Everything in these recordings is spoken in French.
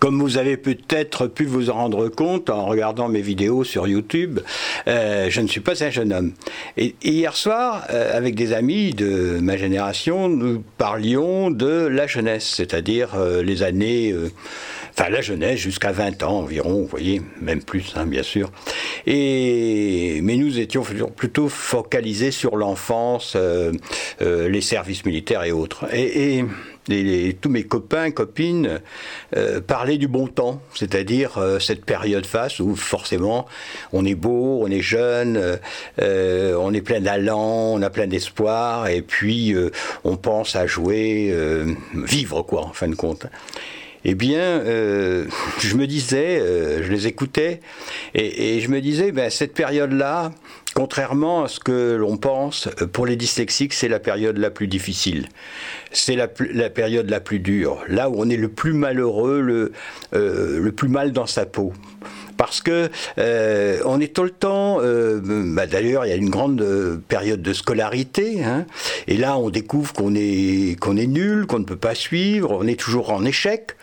Comme vous avez peut-être pu vous en rendre compte en regardant mes vidéos sur YouTube, euh, je ne suis pas un jeune homme. Et, hier soir, euh, avec des amis de ma génération, nous parlions de la jeunesse, c'est-à-dire euh, les années enfin la jeunesse jusqu'à 20 ans environ, vous voyez, même plus, hein, bien sûr. Et, mais nous étions plutôt focalisés sur l'enfance, euh, euh, les services militaires et autres. Et, tous mes copains, copines euh, parlaient du bon temps, c'est-à-dire cette période face où forcément on est beau, on est jeune, on est plein d'allant, on a plein d'espoir, et puis on pense à jouer, vivre quoi, en fin de compte eh bien, euh, je me disais, euh, je les écoutais, et, je me disais, ben, cette période-là, contrairement à ce que l'on pense, pour les dyslexiques, c'est la période la plus difficile. C'est la, période la plus dure, là où on est le plus malheureux, euh, le plus mal dans sa peau parce que euh, on est tout le temps. Euh, bah, d'ailleurs, il y a une grande euh, période de scolarité, hein, et là, on découvre qu'on est qu'on est nul, qu'on ne peut pas suivre, on est toujours en échec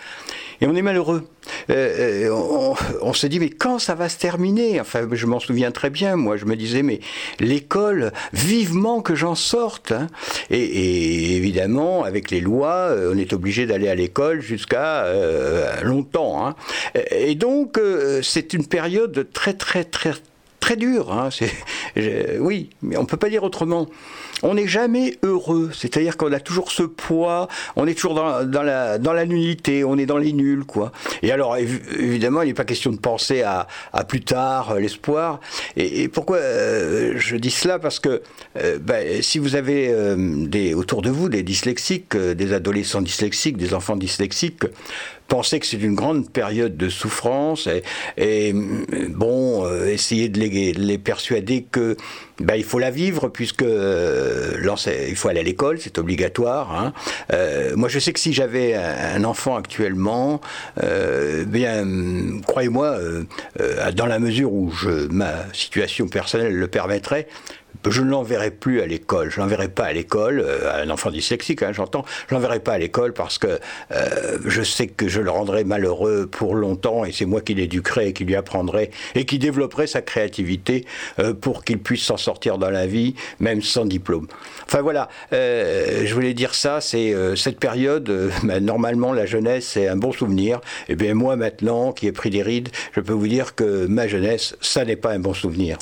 et on est malheureux. Euh, euh, on, se dit mais quand ça va se terminer? Enfin, je m'en souviens très bien. Moi, je me disais mais l'école, vivement que j'en sorte. Hein. Et, évidemment, avec les lois, euh, on est obligé d'aller à l'école jusqu'à longtemps. Hein. Et donc, c'est une période très très très très dure. Hein. oui, mais on peut pas dire autrement on n'est jamais heureux. C'est-à-dire qu'on a toujours ce poids, on est toujours dans, la, dans nullité, on est dans les nuls, quoi. Et alors, évidemment, il n'est pas question de penser à, plus tard, euh, l'espoir. Et, pourquoi euh, je dis cela? Parce que euh, ben, si vous avez des, autour de vous des dyslexiques, des adolescents dyslexiques, des enfants dyslexiques, pensez que c'est une grande période de souffrance et, bon, essayez de les, les persuader que ben, il faut la vivre puisque euh, il faut aller à l'école, c'est obligatoire. Hein. Euh, moi, je sais que si j'avais un, enfant actuellement, euh, bien, croyez-moi, dans la mesure où je, ma situation personnelle le permettrait, je ne l'enverrai plus à l'école. Je l'enverrai pas à l'école, euh, un enfant dyslexique, hein, j'entends. Je l'enverrai pas à l'école parce que euh, je sais que je le rendrai malheureux pour longtemps et c'est moi qui l'éduquerai et qui lui apprendrai et qui développerai sa créativité euh, pour qu'il puisse s'en sortir dans la vie, même sans diplôme. Enfin voilà, je voulais dire ça, c'est cette période, ben, normalement la jeunesse c'est un bon souvenir. Et bien moi maintenant, qui ai pris des rides, je peux vous dire que ma jeunesse, ça n'est pas un bon souvenir.